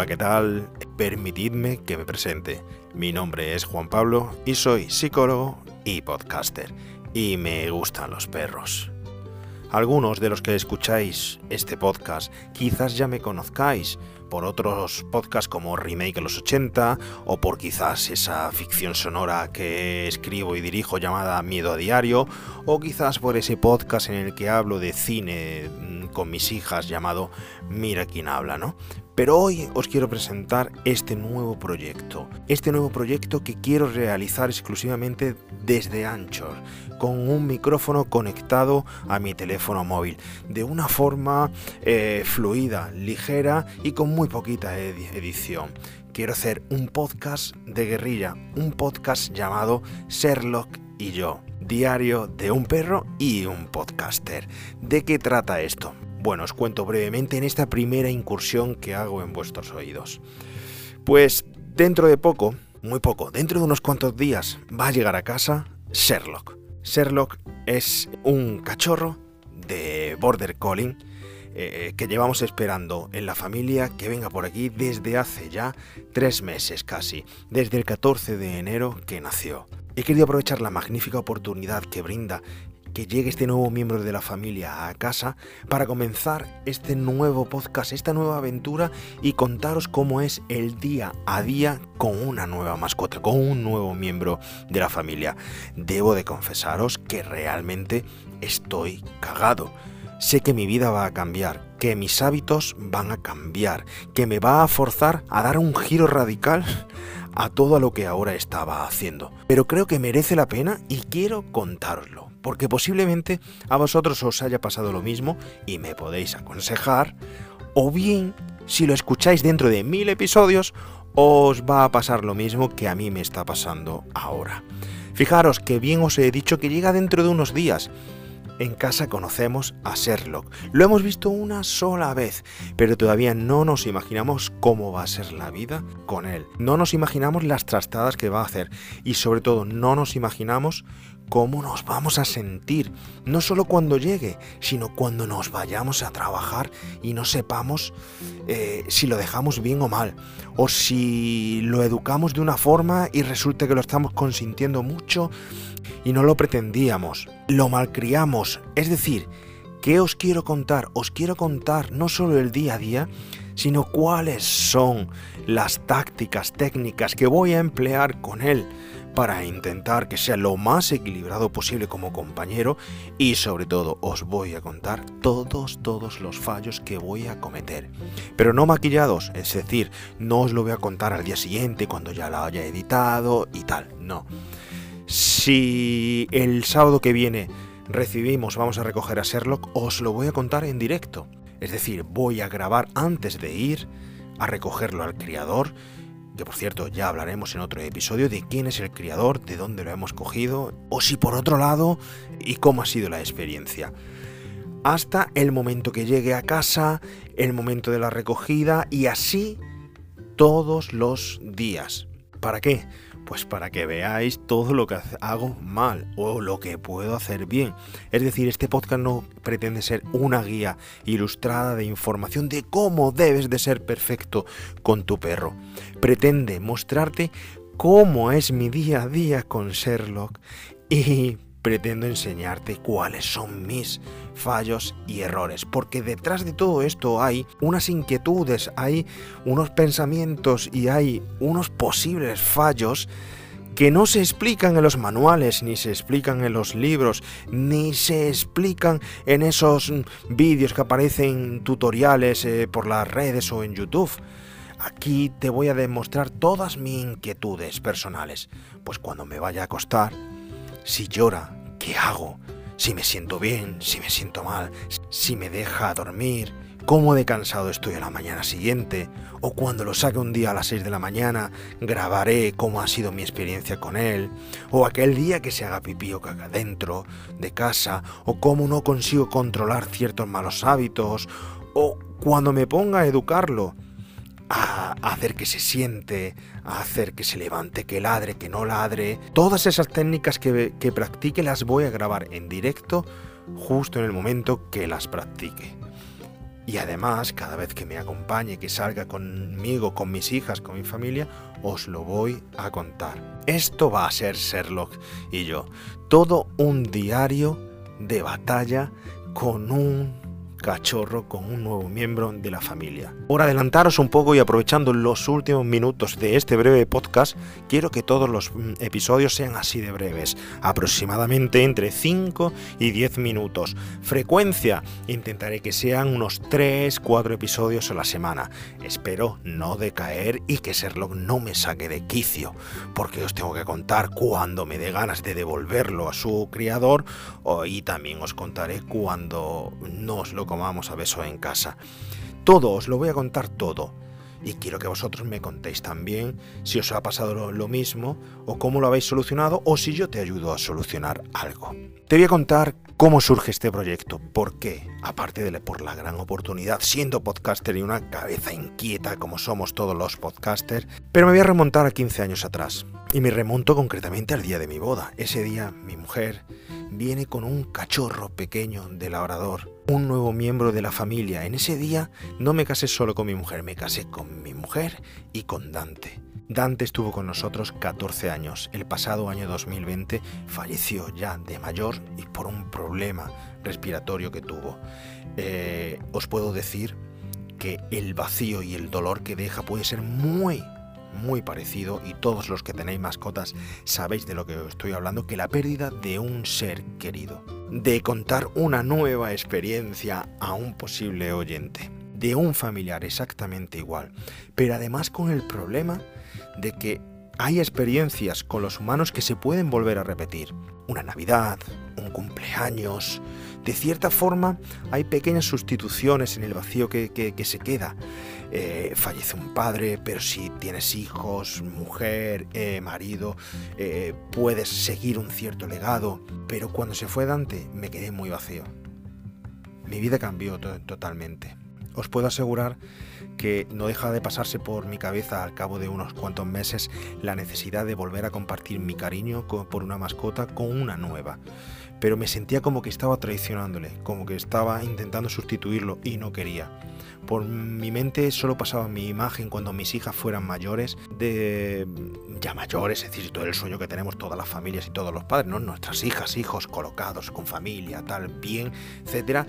Hola, ¿qué tal? Permitidme que me presente. Mi nombre es Juan Pablo y soy psicólogo y podcaster. Y me gustan los perros. Algunos de los que escucháis este podcast quizás ya me conozcáis por otros podcasts como Remake en los 80 o por quizás esa ficción sonora que escribo y dirijo llamada Miedo a Diario o quizás por ese podcast en el que hablo de cine mm, con mis hijas llamado Mira quién habla, ¿no? Pero hoy os quiero presentar este nuevo proyecto, este nuevo proyecto que quiero realizar exclusivamente desde Anchor, con un micrófono conectado a mi teléfono móvil, de una forma eh, fluida, ligera y con muy poquita edición. Quiero hacer un podcast de guerrilla, un podcast llamado Sherlock y yo, diario de un perro y un podcaster. ¿De qué trata esto? Bueno, os cuento brevemente en esta primera incursión que hago en vuestros oídos. Pues dentro de poco, muy poco, dentro de unos cuantos días, va a llegar a casa Sherlock. Sherlock es un cachorro de Border Collie eh, que llevamos esperando en la familia que venga por aquí desde hace ya tres meses casi, desde el 14 de enero que nació. He querido aprovechar la magnífica oportunidad que brinda que llegue este nuevo miembro de la familia a casa para comenzar este nuevo podcast, esta nueva aventura y contaros cómo es el día a día con una nueva mascota, con un nuevo miembro de la familia. Debo de confesaros que realmente estoy cagado. Sé que mi vida va a cambiar, que mis hábitos van a cambiar, que me va a forzar a dar un giro radical a todo lo que ahora estaba haciendo. Pero creo que merece la pena y quiero contároslo porque posiblemente a vosotros os haya pasado lo mismo y me podéis aconsejar, o bien, si lo escucháis dentro de mil episodios, os va a pasar lo mismo que a mí me está pasando ahora. Fijaros que bien os he dicho que llega dentro de unos días, en casa conocemos a Sherlock. Lo hemos visto una sola vez, pero todavía no nos imaginamos cómo va a ser la vida con él. No nos imaginamos las trastadas que va a hacer y sobre todo no nos imaginamos cómo nos vamos a sentir, no solo cuando llegue, sino cuando nos vayamos a trabajar y no sepamos eh, si lo dejamos bien o mal, o si lo educamos de una forma y resulta que lo estamos consintiendo mucho y no lo pretendíamos, lo malcriamos, es decir, ¿qué os quiero contar? Os quiero contar no solo el día a día, sino cuáles son las tácticas técnicas que voy a emplear con él para intentar que sea lo más equilibrado posible como compañero y sobre todo os voy a contar todos, todos los fallos que voy a cometer. Pero no maquillados, es decir, no os lo voy a contar al día siguiente cuando ya lo haya editado y tal, no. Si el sábado que viene recibimos, vamos a recoger a Sherlock, os lo voy a contar en directo. Es decir, voy a grabar antes de ir a recogerlo al criador, que por cierto ya hablaremos en otro episodio de quién es el criador, de dónde lo hemos cogido, o si por otro lado, y cómo ha sido la experiencia. Hasta el momento que llegue a casa, el momento de la recogida y así todos los días. ¿Para qué? Pues para que veáis todo lo que hago mal o lo que puedo hacer bien. Es decir, este podcast no pretende ser una guía ilustrada de información de cómo debes de ser perfecto con tu perro. Pretende mostrarte cómo es mi día a día con Sherlock y pretendo enseñarte cuáles son mis fallos y errores, porque detrás de todo esto hay unas inquietudes, hay unos pensamientos y hay unos posibles fallos que no se explican en los manuales, ni se explican en los libros, ni se explican en esos vídeos que aparecen tutoriales eh, por las redes o en YouTube. Aquí te voy a demostrar todas mis inquietudes personales, pues cuando me vaya a acostar, si llora, ¿qué hago? Si me siento bien, si me siento mal, si me deja dormir, cómo de cansado estoy a la mañana siguiente, o cuando lo saque un día a las 6 de la mañana, grabaré cómo ha sido mi experiencia con él, o aquel día que se haga pipí o caga dentro de casa, o cómo no consigo controlar ciertos malos hábitos, o cuando me ponga a educarlo, a hacer que se siente, a hacer que se levante, que ladre, que no ladre. Todas esas técnicas que, que practique las voy a grabar en directo justo en el momento que las practique. Y además, cada vez que me acompañe, que salga conmigo, con mis hijas, con mi familia, os lo voy a contar. Esto va a ser Sherlock y yo. Todo un diario de batalla con un cachorro con un nuevo miembro de la familia. Por adelantaros un poco y aprovechando los últimos minutos de este breve podcast, quiero que todos los mm, episodios sean así de breves, aproximadamente entre 5 y 10 minutos. Frecuencia, intentaré que sean unos 3, 4 episodios a la semana. Espero no decaer y que Sherlock no me saque de quicio, porque os tengo que contar cuando me dé ganas de devolverlo a su criador y también os contaré cuando no os lo comamos a beso en casa. Todo, os lo voy a contar todo. Y quiero que vosotros me contéis también si os ha pasado lo mismo o cómo lo habéis solucionado o si yo te ayudo a solucionar algo. Te voy a contar cómo surge este proyecto, por qué, aparte de por la gran oportunidad, siendo podcaster y una cabeza inquieta como somos todos los podcasters, pero me voy a remontar a 15 años atrás. Y me remonto concretamente al día de mi boda. Ese día mi mujer viene con un cachorro pequeño de labrador, un nuevo miembro de la familia. En ese día no me casé solo con mi mujer, me casé con mi mujer y con Dante. Dante estuvo con nosotros 14 años. El pasado año 2020 falleció ya de mayor y por un problema respiratorio que tuvo. Eh, os puedo decir que el vacío y el dolor que deja puede ser muy, muy parecido y todos los que tenéis mascotas sabéis de lo que estoy hablando, que la pérdida de un ser querido, de contar una nueva experiencia a un posible oyente, de un familiar exactamente igual, pero además con el problema de que hay experiencias con los humanos que se pueden volver a repetir. Una Navidad, un cumpleaños. De cierta forma, hay pequeñas sustituciones en el vacío que, se queda. Eh, fallece un padre, pero si tienes hijos, mujer, eh, marido, eh, puedes seguir un cierto legado. Pero cuando se fue Dante, me quedé muy vacío. Mi vida cambió totalmente. Os puedo asegurar que no deja de pasarse por mi cabeza al cabo de unos cuantos meses la necesidad de volver a compartir mi cariño por una mascota con una nueva. Pero me sentía como que estaba traicionándole, como que estaba intentando sustituirlo y no quería. Por mi mente solo pasaba mi imagen cuando mis hijas fueran mayores, de ya mayores, es decir, todo el sueño que tenemos todas las familias y todos los padres, ¿no? Nuestras hijas, hijos colocados con familia, tal, bien, etcétera,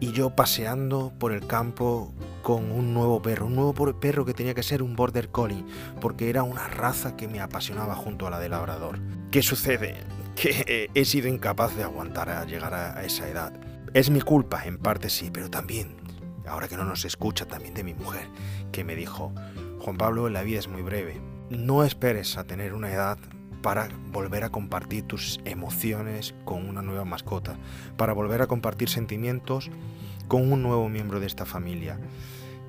y yo paseando por el campo con un nuevo perro, un nuevo perro que tenía que ser un border collie, porque era una raza que me apasionaba junto a la del labrador. ¿Qué sucede? Que he sido incapaz de aguantar a llegar a esa edad. Es mi culpa, en parte sí, pero también, ahora que no nos escucha, también de mi mujer, que me dijo, Juan Pablo, la vida es muy breve. No esperes a tener una edad para volver a compartir tus emociones con una nueva mascota, para volver a compartir sentimientos con un nuevo miembro de esta familia.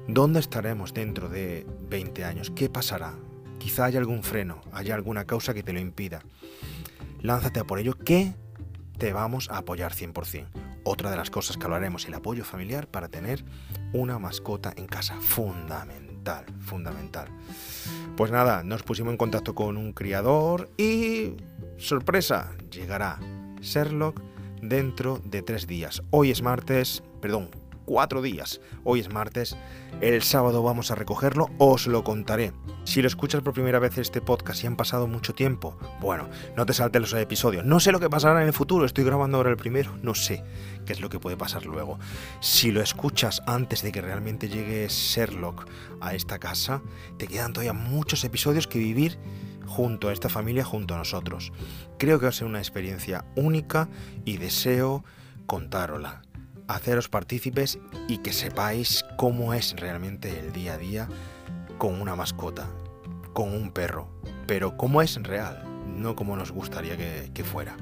¿Dónde estaremos dentro de 20 años? ¿Qué pasará? Quizá haya algún freno, haya alguna causa que te lo impida. Lánzate a por ello que te vamos a apoyar 100%. Otra de las cosas que hablaremos, el apoyo familiar para tener una mascota en casa. Fundamental, fundamental. Pues nada, nos pusimos en contacto con un criador y sorpresa, llegará Sherlock dentro de tres días. Hoy es martes, perdón, cuatro días. Hoy es martes, el sábado vamos a recogerlo, os lo contaré. Si lo escuchas por primera vez este podcast y han pasado mucho tiempo, bueno, no te saltes los episodios. No sé lo que pasará en el futuro, estoy grabando ahora el primero, no sé qué es lo que puede pasar luego. Si lo escuchas antes de que realmente llegue Sherlock a esta casa, te quedan todavía muchos episodios que vivir junto a esta familia, junto a nosotros. Creo que va a ser una experiencia única y deseo contárosla haceros partícipes y que sepáis cómo es realmente el día a día con una mascota, con un perro, pero cómo es real, no como nos gustaría que, fuera.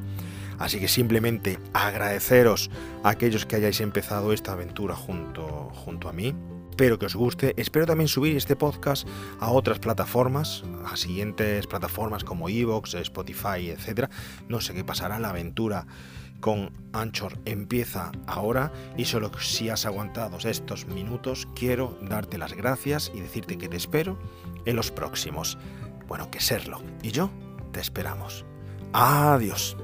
Así que simplemente agradeceros a aquellos que hayáis empezado esta aventura junto, junto a mí. Espero que os guste. Espero también subir este podcast a otras plataformas, a siguientes plataformas como Evox, Spotify, etc. No sé qué pasará la aventura con Anchor empieza ahora y solo si has aguantado estos minutos quiero darte las gracias y decirte que te espero en los próximos. Bueno, que serlo. Y yo te esperamos. Adiós.